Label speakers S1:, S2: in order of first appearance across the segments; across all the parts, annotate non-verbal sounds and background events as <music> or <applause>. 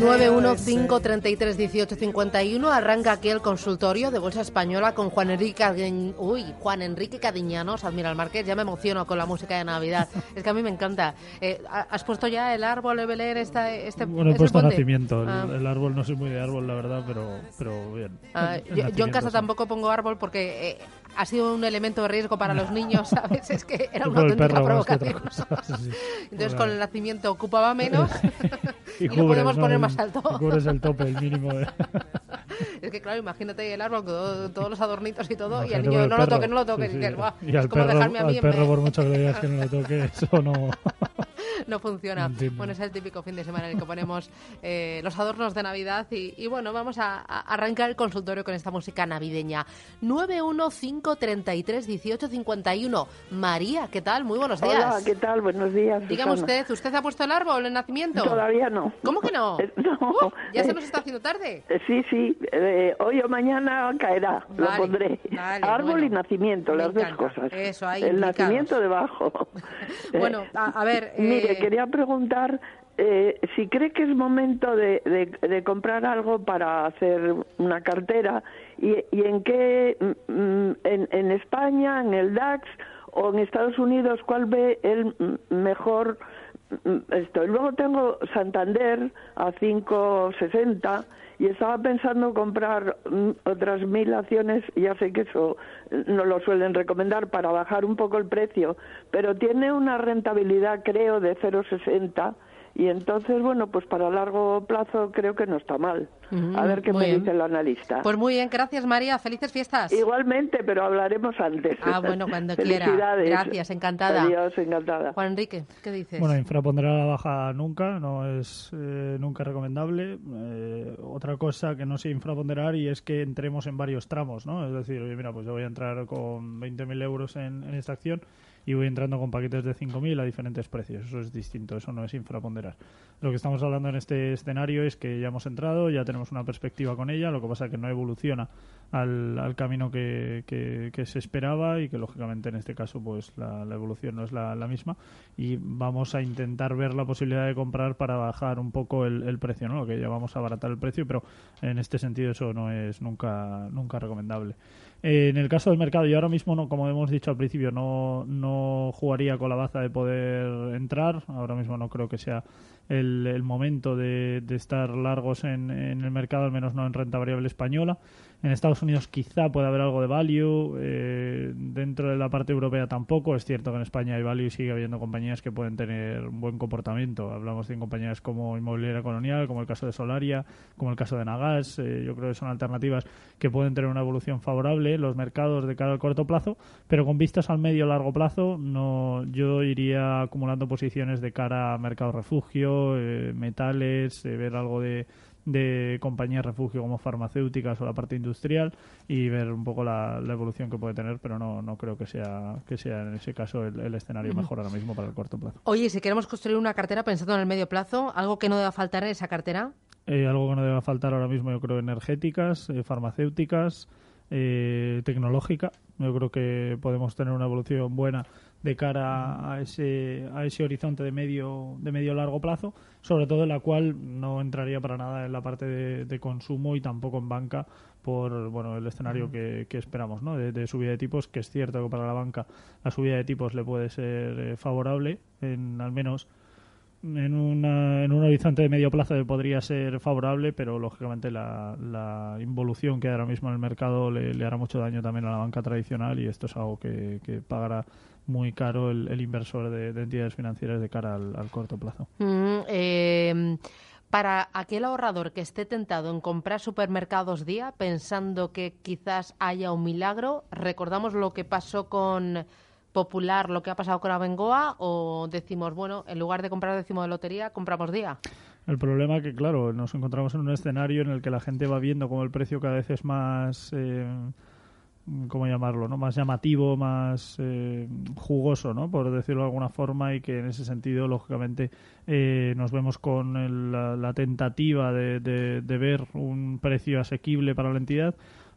S1: 915331851 arranca aquí el consultorio de Bolsa Española con Juan Enrique Uy, Juan Enrique Cadiñanos, Admiral Márquez. Ya me emociono con la música de Navidad. Es que a mí me encanta. Eh, ¿Has puesto ya el árbol de Belén esta, este
S2: Bueno, he puesto nacimiento. Ah. El, árbol no soy muy de árbol, la verdad, pero, pero bien.
S1: Ah, yo, en casa tampoco pongo árbol porque eh, ha sido un elemento de riesgo para los <laughs> niños, ¿sabes? Es que era una auténtica provocación. Entonces, con el nacimiento ocupaba menos <laughs> <laughs> y, lo podemos poner más alto.
S2: Cubres el tope, el mínimo. <laughs>
S1: es que, claro, imagínate el árbol con todos los adornitos y todo, y el niño, no lo toque, no lo toque.
S2: Y, al perro, dejarme a mí al perro, por mucho que le digas que no lo toque, eso no... <laughs>
S1: no funciona. Bueno, es el típico fin de semana en el que ponemos eh, los adornos de Navidad y, bueno, vamos a, arrancar el consultorio con esta música navideña. 915331851. María, ¿qué tal? Muy buenos días.
S3: Hola, ¿qué tal? Buenos días.
S1: Dígame usted, ¿usted ha puesto el árbol en nacimiento?
S3: Todavía no.
S1: ¿Cómo que no? <laughs>
S3: Eh, no. Uh,
S1: ya se nos está haciendo tarde.
S3: Eh, sí, sí. hoy o mañana caerá. lo pondré. árbol y nacimiento, las dos cosas.
S1: Eso, ahí
S3: El nacimiento debajo. <laughs>
S1: bueno, a, ver
S3: quería preguntar eh, si cree que es momento de, de, comprar algo para hacer una cartera y, en qué, mm, mm, en, en, España, en el DAX o en Estados Unidos, cuál ve el mejor mm, esto. Y luego tengo Santander a 5.60 y estaba pensando comprar mm, otras mil acciones, ya sé que eso eh, no lo suelen recomendar para bajar un poco el precio, pero tiene una rentabilidad creo de 0,60 y entonces, bueno, pues para largo plazo creo que no está mal. a ver qué me dice el analista.
S1: Pues muy bien, gracias María, felices fiestas.
S3: Igualmente, pero hablaremos antes.
S1: Ah, bueno, cuando <laughs> quiera. Gracias, encantada.
S3: Adiós, encantada.
S1: Juan Enrique, ¿qué dices?
S2: Bueno, infraponderar a la baja nunca, no es eh, nunca recomendable. Eh, otra cosa que no sé infraponderar y es que entremos en varios tramos, ¿no? Es decir, oye, mira, pues yo voy a entrar con 20.000 euros en esta acción y voy entrando con paquetes de 5.000 a diferentes precios. Eso es distinto, eso no es infraponderar. Lo que estamos hablando en este escenario es que ya hemos entrado, ya tenemos una perspectiva con ella, lo que pasa es que no evoluciona al, al camino que, que, se esperaba y que lógicamente en este caso pues la, evolución no es la, misma y vamos a intentar ver la posibilidad de comprar para bajar un poco el, el precio, ¿no? Que ya vamos a abaratar el precio, pero en este sentido eso no es nunca, nunca recomendable. En el caso del mercado, yo ahora mismo, no, como hemos dicho al principio, no, no jugaría con la baza de poder entrar. Ahora mismo no creo que sea el, momento de, estar largos en, en, el mercado, al menos no en renta variable española. En Estados Unidos quizá pueda haber algo de value, eh, dentro de la parte europea tampoco. Es cierto que en España hay value y sigue habiendo compañías que pueden tener un buen comportamiento. Hablamos de compañías como Inmobiliaria Colonial, como el caso de Solaria, como el caso de Nagas. Eh, yo creo que son alternativas que pueden tener una evolución favorable los mercados de cara al corto plazo, pero con vistas al medio largo plazo, no, yo iría acumulando posiciones de cara a mercado refugio, eh, metales, ver algo de de compañías refugio como farmacéuticas o la parte industrial y ver un poco la, evolución que puede tener, pero no, no creo que sea, que sea en ese caso el, escenario mejor ahora mismo para el corto plazo.
S1: Oye, si queremos construir una cartera pensando en el medio plazo, ¿algo que no deba faltar en esa cartera?
S2: Eh, algo que no deba faltar ahora mismo, yo creo, energéticas, eh, farmacéuticas, eh, tecnológica. Yo creo que podemos tener una evolución buena de cara a ese, a ese horizonte de medio, de medio largo plazo, sobre todo en la cual no entraría para nada en la parte de, consumo y tampoco en banca por bueno el escenario que, esperamos ¿no? De, subida de tipos, que es cierto que para la banca la subida de tipos le puede ser eh, favorable, en al menos en, una, en un horizonte de medio plazo podría ser favorable, pero lógicamente la, la involución que hay ahora mismo en el mercado le, hará mucho daño también a la banca tradicional y esto es algo que, que pagará muy caro el, inversor de, entidades financieras de cara al, corto plazo.
S1: Mm, eh, Para aquel ahorrador que esté tentado en comprar supermercados día, pensando que quizás haya un milagro, recordamos lo que pasó con Popular, lo que ha pasado con Abengoa, o decimos, bueno, en lugar de comprar décimo de lotería, compramos día.
S2: El problema que, claro, nos encontramos en un escenario en el que la gente va viendo como el precio cada vez es más... Eh, ¿cómo llamarlo? ¿no? Más llamativo, más eh, jugoso, ¿no? Por decirlo de alguna forma, y que en ese sentido, lógicamente, eh, nos vemos con la, tentativa de, de, ver un precio asequible para la entidad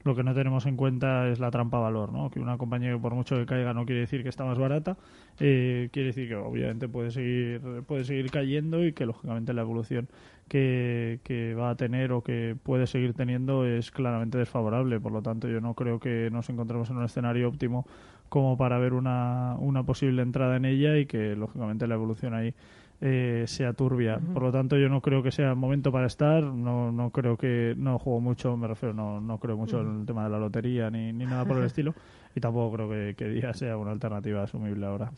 S2: lo que no tenemos en cuenta es la trampa valor, ¿no? Que una compañía que por mucho que caiga no quiere decir que está más barata, eh, quiere decir que obviamente puede seguir puede seguir cayendo y que lógicamente la evolución que, que va a tener o que puede seguir teniendo es claramente desfavorable. Por lo tanto, yo no creo que nos encontremos en un escenario óptimo como para ver una, una posible entrada en ella y que lógicamente la evolución ahí eh, sea turbia. Por lo tanto, yo no creo que sea el momento para estar. No, no creo que. No juego mucho, me refiero, no, no creo mucho en el tema de la lotería ni, ni nada por el <laughs> estilo. Y tampoco creo que, que día sea una alternativa asumible ahora.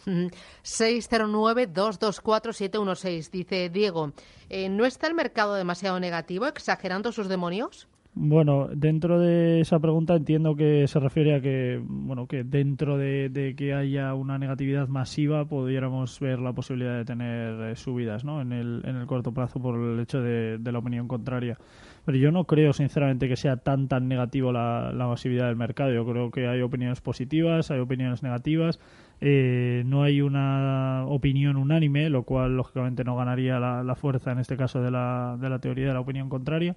S1: 609-224-716. Dice Diego: eh, ¿No está el mercado demasiado negativo, exagerando sus demonios?
S2: Bueno, dentro de esa pregunta entiendo que se refiere a que, bueno, que dentro de, que haya una negatividad masiva pudiéramos ver la posibilidad de tener eh, subidas, ¿no? En el, en el corto plazo por el hecho de, la opinión contraria. Pero yo no creo, sinceramente, que sea tan tan negativo la, masividad del mercado. Yo creo que hay opiniones positivas, hay opiniones negativas. Eh, no hay una opinión unánime, lo cual lógicamente no ganaría la, la fuerza en este caso de la, de la teoría de la opinión contraria.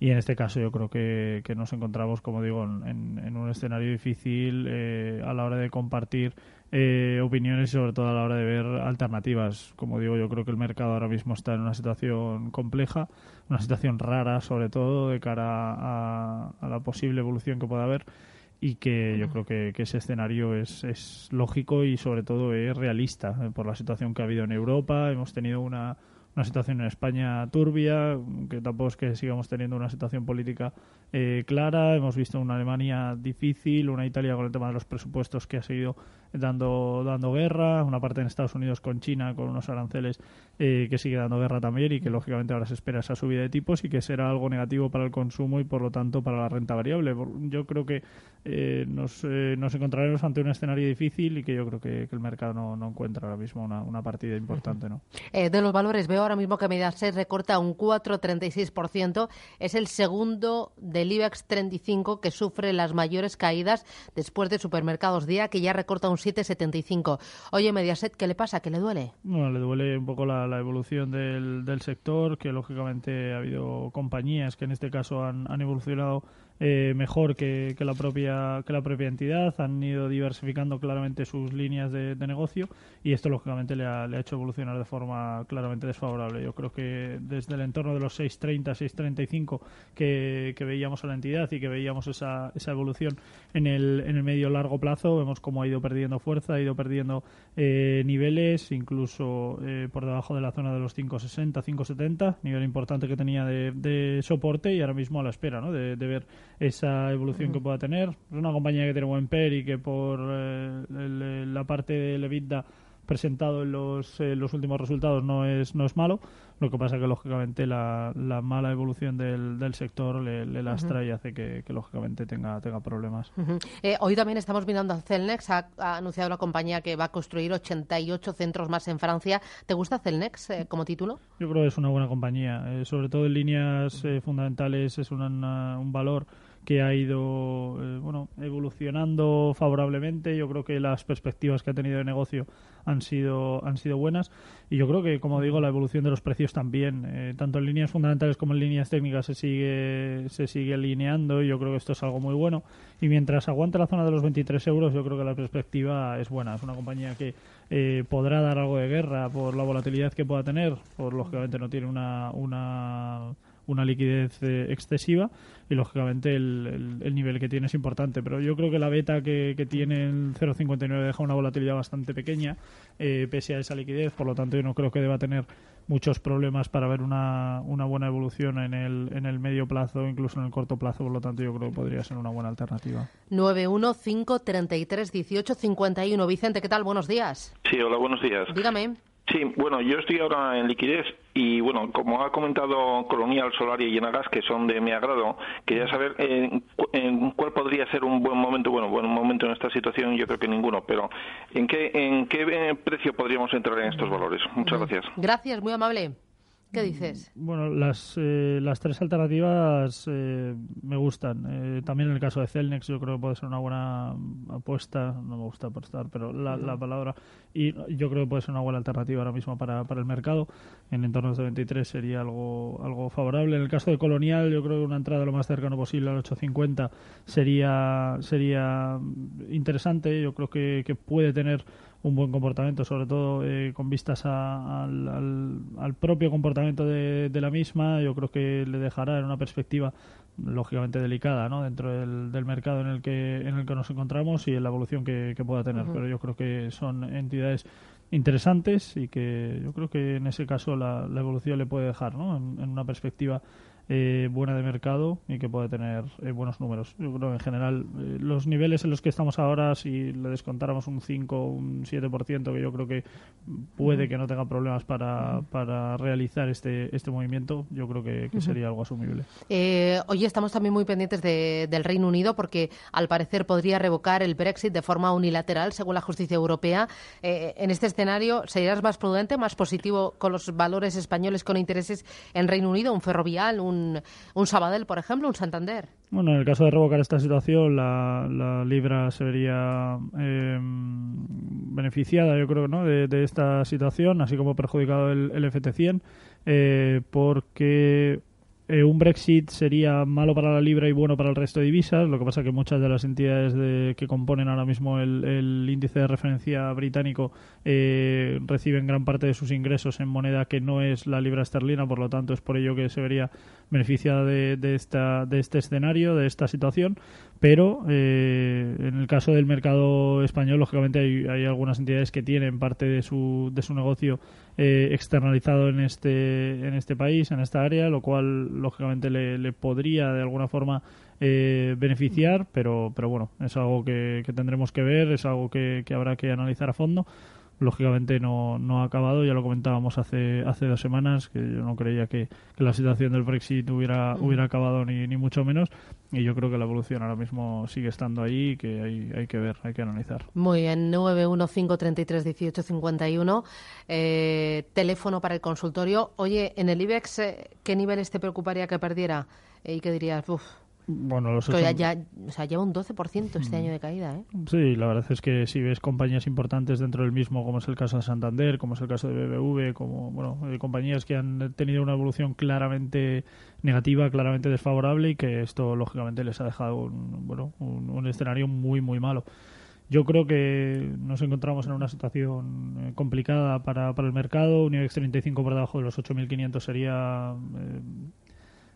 S2: Y en este caso yo creo que, nos encontramos, como digo, en, un escenario difícil eh, a la hora de compartir eh, opiniones y sobre todo a la hora de ver alternativas. Como digo, yo creo que el mercado ahora mismo está en una situación compleja, una situación rara sobre todo de cara a, la posible evolución que pueda haber y que yo creo que, ese escenario es, es lógico y sobre todo es realista eh, por la situación que ha habido en Europa. Hemos tenido una una situación en España turbia, que tampoco es que sigamos teniendo una situación política eh, clara. Hemos visto una Alemania difícil, una Italia con el tema de los presupuestos que ha seguido dando, dando guerra, una parte en Estados Unidos con China con unos aranceles eh, que sigue dando guerra también y que lógicamente ahora se espera esa subida de tipos y que será algo negativo para el consumo y por lo tanto para la renta variable. Yo creo que eh, nos, nos encontraremos ante un escenario difícil y que yo creo que, el mercado no, no, encuentra ahora mismo una, una partida importante. ¿no?
S1: de los valores veo ahora mismo que Mediaset recorta un 4,36%. Es el segundo del IBEX 35 que sufre las mayores caídas después de Supermercados Día, que ya recorta un 7,75. Oye, Mediaset, ¿qué le pasa? ¿Qué le duele?
S2: Bueno, le duele un poco la, evolución del, del, sector, que lógicamente ha habido compañías que en este caso han, han evolucionado eh, mejor que, la propia que la propia entidad han ido diversificando claramente sus líneas de, negocio y esto lógicamente le ha, le ha, hecho evolucionar de forma claramente desfavorable yo creo que desde el entorno de los 6.30 6.35 que, que veíamos a la entidad y que veíamos esa, esa evolución en el, en el medio largo plazo vemos cómo ha ido perdiendo fuerza ha ido perdiendo eh, niveles incluso eh, por debajo de la zona de los 5.60 5.70 nivel importante que tenía de, soporte y ahora mismo a la espera ¿no? de ver esa evolución que pueda tener. Es una compañía que tiene buen PER y que por eh, la parte de EBITDA presentado en los, los últimos resultados no es, no es malo. Lo que pasa que, lógicamente, la, la mala evolución del, del sector le, lastra y hace que, lógicamente, tenga, tenga problemas.
S1: Eh, hoy también estamos mirando a Celnex. Ha, anunciado la compañía que va a construir 88 centros más en Francia. ¿Te gusta Celnex eh, como título?
S2: Yo creo que es una buena compañía. sobre todo en líneas fundamentales es un valor que ha ido eh, bueno evolucionando favorablemente. Yo creo que las perspectivas que ha tenido de negocio han sido han sido buenas. Y yo creo que como digo la evolución de los precios también eh, tanto en líneas fundamentales como en líneas técnicas se sigue se sigue alineando y yo creo que esto es algo muy bueno. Y mientras aguante la zona de los 23 euros yo creo que la perspectiva es buena. Es una compañía que eh, podrá dar algo de guerra por la volatilidad que pueda tener por lógicamente no tiene una una una liquidez eh, excesiva y lógicamente el, el, nivel que tiene es importante. Pero yo creo que la beta que, que tiene el 0,59 deja una volatilidad bastante pequeña eh, pese a esa liquidez, por lo tanto yo no creo que deba tener muchos problemas para ver una, una buena evolución en el, en el medio plazo, incluso en el corto plazo, por lo tanto yo creo que podría ser una buena alternativa.
S1: 915331851 Vicente, ¿qué tal? Buenos días.
S4: Sí, hola, buenos días.
S1: Dígame.
S4: Sí, bueno, yo estoy ahora en liquidez y bueno, como ha comentado Colonial, Solaria y Enagas, que son de mi agrado, quería saber en, cuál podría ser un buen momento, bueno, buen momento en esta situación, yo creo que ninguno, pero ¿en qué, en qué precio podríamos entrar en estos valores? Muchas gracias.
S1: Gracias, muy amable. ¿Qué dices?
S2: Bueno, las, eh, las tres alternativas eh, me gustan. Eh, también en el caso de Celnex yo creo que puede ser una buena apuesta. No me gusta apostar, pero la, la palabra. Y yo creo que puede ser una buena alternativa ahora mismo para, para el mercado. En entornos de 23 sería algo, algo favorable. En el caso de Colonial yo creo que una entrada lo más cercano posible al 850 sería, sería interesante. Yo creo que, que puede tener un buen comportamiento, sobre todo eh, con vistas al, al, propio comportamiento de, la misma. Yo creo que le dejará en una perspectiva lógicamente delicada ¿no? dentro del, del, mercado en el que en el que nos encontramos y en la evolución que, pueda tener. Pero yo creo que son entidades interesantes y que yo creo que en ese caso la, la evolución le puede dejar ¿no? en una perspectiva eh, buena de mercado y que puede tener eh, buenos números. Yo creo que en general eh, los niveles en los que estamos ahora, si le descontáramos un 5 un 7%, que yo creo que puede que no tenga problemas para, para realizar este, este movimiento, yo creo que, sería algo asumible.
S1: hoy estamos también muy pendientes del Reino Unido porque al parecer podría revocar el Brexit de forma unilateral, según la justicia europea. en este escenario, ¿serías más prudente, más positivo con los valores españoles con intereses en Reino Unido, un ferrovial, un un, Sabadell, por ejemplo, un Santander.
S2: Bueno, en el caso de revocar esta situación, la, libra se vería em, beneficiada, yo creo, ¿no? de, esta situación, así como perjudicado el, el FT100, eh, porque eh, un Brexit sería malo para la libra y bueno para el resto de divisas. Lo que pasa que muchas de las entidades de, que componen ahora mismo el, índice de referencia británico eh, reciben gran parte de sus ingresos en moneda que no es la libra esterlina, por lo tanto es por ello que se vería beneficiada de, de, de este escenario, de esta situación. Pero eh, en el caso del mercado español, lógicamente hay, hay, algunas entidades que tienen parte de su, de su negocio eh, externalizado en este, en este país, en esta área, lo cual lógicamente le, le podría de alguna forma eh, beneficiar, pero, pero bueno, es algo que, que tendremos que ver, es algo que, que habrá que analizar a fondo lógicamente no, no ha acabado, ya lo comentábamos hace, hace dos semanas, que yo no creía que, la situación del Brexit hubiera, mm. hubiera acabado ni, ni mucho menos, y yo creo que la evolución ahora mismo sigue estando ahí que hay, hay que ver, hay que analizar.
S1: Muy bien, 915331851, eh, teléfono para el consultorio. Oye, en el IBEX, eh, ¿qué niveles te preocuparía que perdiera? ¿Y qué dirías? Uf,
S2: bueno, los
S1: ya, o sea, lleva un 12% este año de caída, ¿eh?
S2: Sí, la verdad es que si ves compañías importantes dentro del mismo, como es el caso de Santander, como es el caso de BBV, como, bueno, eh, compañías que han tenido una evolución claramente negativa, claramente desfavorable y que esto, lógicamente, les ha dejado un, bueno, un, escenario muy, muy malo. Yo creo que nos encontramos en una situación eh, complicada para, para el mercado. Un IBEX 35 por debajo de los 8.500 sería eh,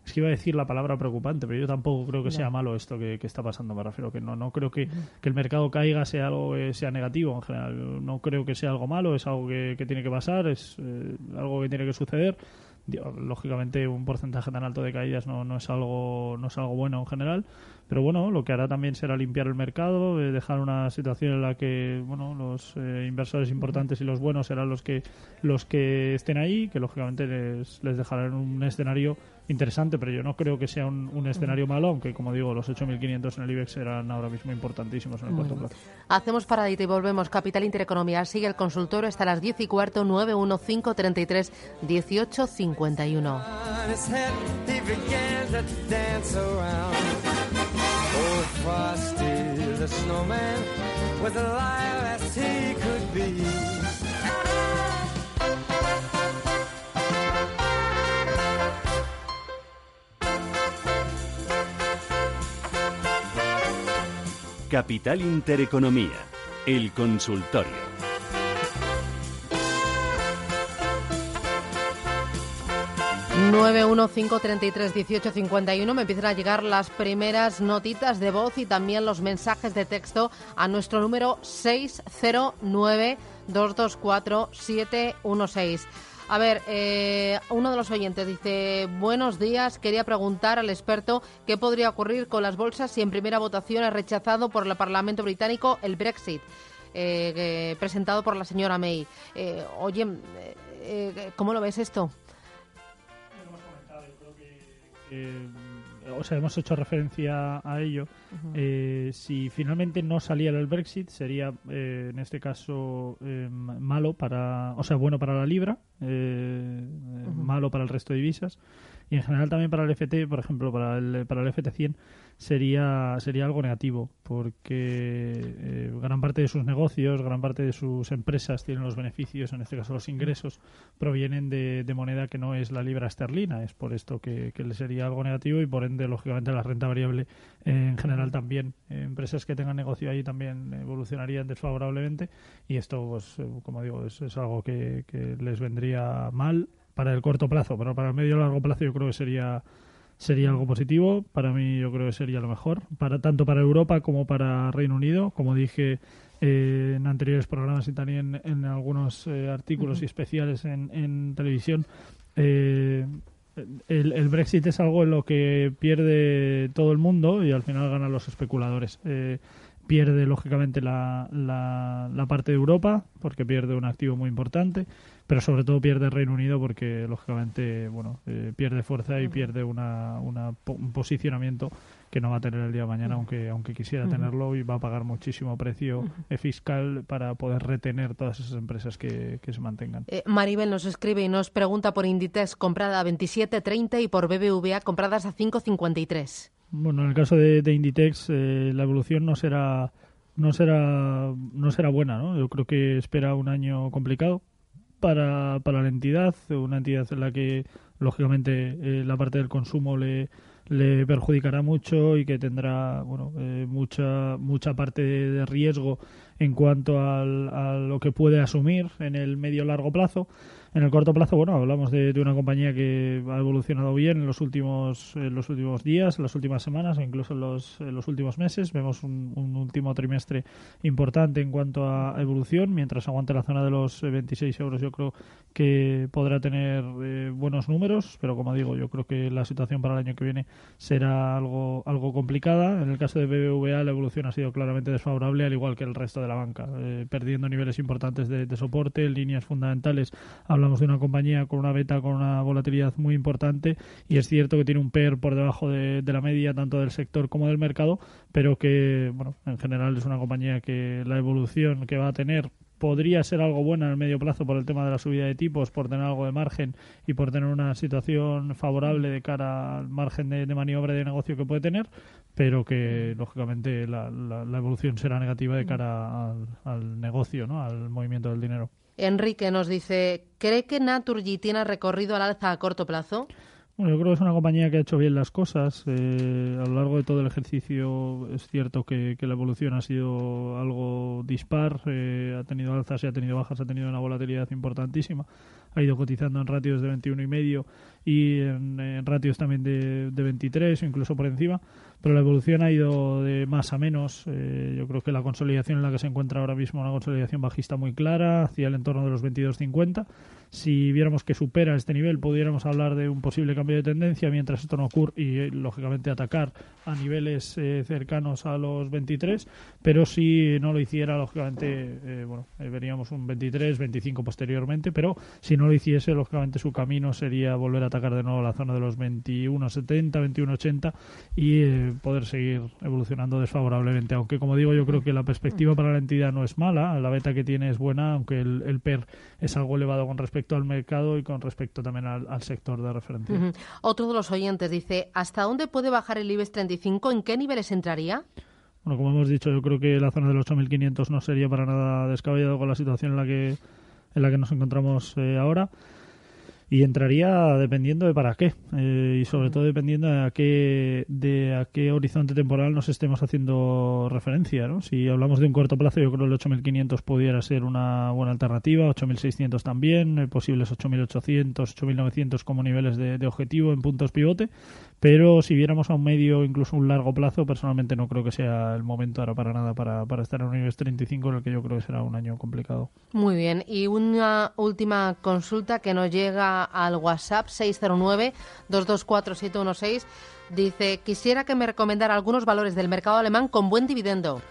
S2: es que iba a decir la palabra preocupante, pero yo tampoco creo que sea malo esto que, está pasando, me refiero que no, no creo que, el mercado caiga sea algo que sea negativo en general, no creo que sea algo malo, es algo que, tiene que pasar, es eh, algo que tiene que suceder. Lógicamente un porcentaje tan alto de caídas no, no, es algo no es algo bueno en general, pero bueno, lo que hará también será limpiar el mercado, eh, dejar una situación en la que bueno los eh, inversores importantes y los buenos serán los que los que estén ahí, que lógicamente les, les dejarán un escenario interesante, pero yo no creo que sea un, escenario malo, aunque como digo, los 8.500 en el IBEX serán ahora mismo importantísimos en el corto plazo.
S1: Hacemos paradita y volvemos. Capital Intereconomía sigue el consultorio hasta las 10 y cuarto, 91533 1851.
S5: Capital Intereconomía, el consultorio.
S1: uno me empiezan a llegar las primeras notitas de voz y también los mensajes de texto a nuestro número 609 224 716. A ver, eh, uno de los oyentes dice, buenos días, quería preguntar al experto qué podría ocurrir con las bolsas si en primera votación ha rechazado por el Parlamento británico el Brexit. eh, presentado por la señora May. oye, ¿cómo lo ves esto?
S2: O sea, hemos hecho referencia a ello. Eh, si finalmente no saliera el Brexit, sería eh, en este caso eh, malo para, o sea, bueno para la libra, malo para el resto de divisas. Y en general también para el FT, por ejemplo, para el, para el FT100 sería, sería algo negativo, porque eh, gran parte de sus negocios, gran parte de sus empresas tienen los beneficios, en este caso los ingresos, provienen de, moneda que no es la libra esterlina. Es por esto que, le sería algo negativo y por ende, lógicamente, la renta variable eh, en general también. Eh, empresas que tengan negocio ahí también evolucionarían desfavorablemente y esto, pues, como digo, es, es algo que, que les vendría mal para el corto plazo, pero para el medio y largo plazo yo creo que sería sería algo positivo. Para mí yo creo que sería lo mejor, para tanto para Europa como para Reino Unido. Como dije eh, en anteriores programas y también en, algunos eh, artículos y especiales en, televisión, eh, el, Brexit es algo en lo que pierde todo el mundo y al final ganan los especuladores. pierde lógicamente la, la, la parte de Europa porque pierde un activo muy importante pero sobre todo pierde Reino Unido porque lógicamente bueno eh, pierde fuerza y pierde una, un posicionamiento que no va a tener el día de mañana aunque aunque quisiera tenerlo y va a pagar muchísimo precio eh, fiscal para poder retener todas esas empresas que, se mantengan.
S1: Eh, Maribel nos escribe y nos pregunta por Inditex comprada a 27.30 y por BBVA compradas a 5.53.
S2: Bueno, en el caso de, Inditex la evolución no será no será no será buena, ¿no? Yo creo que espera un año complicado para, para la entidad, una entidad en la que lógicamente eh, la parte del consumo le, le perjudicará mucho y que tendrá bueno eh, mucha mucha parte de, riesgo en cuanto al, a lo que puede asumir en el medio largo plazo en el corto plazo, bueno, hablamos de, una compañía que ha evolucionado bien en los últimos, los últimos días, en las últimas semanas incluso en los, los últimos meses. Vemos un, último trimestre importante en cuanto a evolución. Mientras aguante la zona de los 26 euros, yo creo que podrá tener eh, buenos números, pero como digo, yo creo que la situación para el año que viene será algo, algo complicada. En el caso de BBVA, la evolución ha sido claramente desfavorable, al igual que el resto de la banca, eh, perdiendo niveles importantes de, soporte, líneas fundamentales de una compañía con una beta con una volatilidad muy importante y es cierto que tiene un PER por debajo de, la media tanto del sector como del mercado, pero que, bueno, en general es una compañía que la evolución que va a tener podría ser algo buena en el medio plazo por el tema de la subida de tipos, por tener algo de margen y por tener una situación favorable de cara al margen de, maniobra de negocio que puede tener, pero que lógicamente la, evolución será negativa de cara al, al negocio, ¿no? al movimiento del dinero.
S1: Enrique nos dice, ¿cree que Naturgy tiene recorrido al alza a corto plazo?
S2: Bueno, yo creo que es una compañía que ha hecho bien las cosas. Eh, a lo largo de todo el ejercicio es cierto que, la evolución ha sido algo dispar, eh, ha tenido alzas y ha tenido bajas, ha tenido una volatilidad importantísima. Ha ido cotizando en ratios de 21 y medio y en, ratios también de, de 23 o incluso por encima pero la evolución ha ido de más a menos. Eh, yo creo que la consolidación en la que se encuentra ahora mismo, una consolidación bajista muy clara, hacia el entorno de los 22.50. Si viéramos que supera este nivel, pudiéramos hablar de un posible cambio de tendencia, mientras esto no ocurre y, eh, lógicamente, atacar a niveles eh, cercanos a los 23, pero si no lo hiciera, lógicamente, bueno, veríamos un 23, 25 posteriormente, pero si no lo hiciese, lógicamente, su camino sería volver a atacar de nuevo la zona de los 21.70, 21.80 y poder seguir evolucionando desfavorablemente. Aunque, como digo, yo creo que la perspectiva para la entidad no es mala, la beta que tiene es buena, aunque el, PER es algo elevado con respecto al mercado y con respecto también al, sector de referencia.
S1: Otro de los oyentes dice, ¿hasta dónde puede bajar el IBEX 35? ¿En qué niveles entraría?
S2: Bueno, como hemos dicho, yo creo que la zona de los 8.500 no sería para nada descabellado con la situación en la que, en la que nos encontramos eh, ahora y entraría dependiendo de para qué eh, y sobre todo dependiendo de a qué de a qué horizonte temporal nos estemos haciendo referencia ¿no? si hablamos de un corto plazo yo creo que el 8500 pudiera ser una buena alternativa 8600 también eh, posibles 8800 8900 como niveles de, de objetivo en puntos pivote pero si viéramos a un medio incluso un largo plazo personalmente no creo que sea el momento ahora para nada para, para estar en un nivel 35 en el que yo creo que será un año complicado
S1: muy bien y una última consulta que nos llega al WhatsApp 609-224-716. Dice, quisiera que me recomendara algunos valores del mercado alemán con buen dividendo.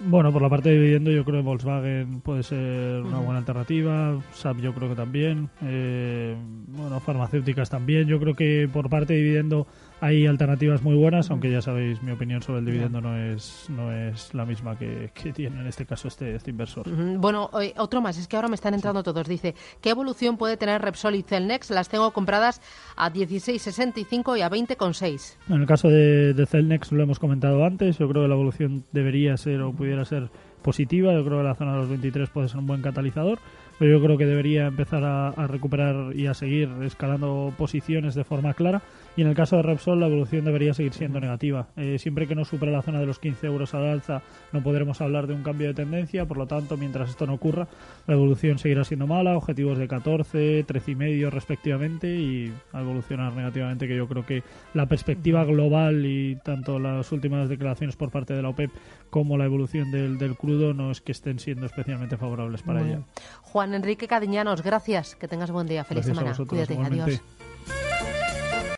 S2: Bueno, por la parte de dividendo yo creo que Volkswagen puede ser una buena alternativa, SAP yo creo que también, eh, bueno, farmacéuticas también, yo creo que por parte de dividendo hay alternativas muy buenas, aunque ya sabéis mi opinión sobre el dividendo no es no es la misma que, que tiene en este caso este, este inversor.
S1: Bueno, otro más, es que ahora me están entrando todos. Dice, ¿qué evolución puede tener Repsol y Celnex? Las tengo compradas a 16,65 y a 20,6.
S2: En el caso de, de Celnex lo hemos comentado antes, yo creo que la evolución debería ser o pudiera ser positiva, yo creo que la zona de los 23 puede ser un buen catalizador, pero yo creo que debería empezar a, a recuperar y a seguir escalando posiciones de forma clara. Y en el caso de Repsol la evolución debería seguir siendo negativa. Eh, siempre que no supere la zona de los 15 euros al alza no podremos hablar de un cambio de tendencia, por lo tanto, mientras esto no ocurra, la evolución seguirá siendo mala, objetivos de 14, 13 y medio respectivamente y a evolucionar negativamente que yo creo que la perspectiva global y tanto las últimas declaraciones por parte de la OPEP como la evolución del, del crudo no es que estén siendo especialmente favorables para ella.
S1: Juan Enrique Cadiñanos, gracias. Que tengas buen día. Feliz
S2: Gracias
S1: semana.
S2: vosotros,
S1: Cuídate.
S2: igualmente.
S1: Adiós.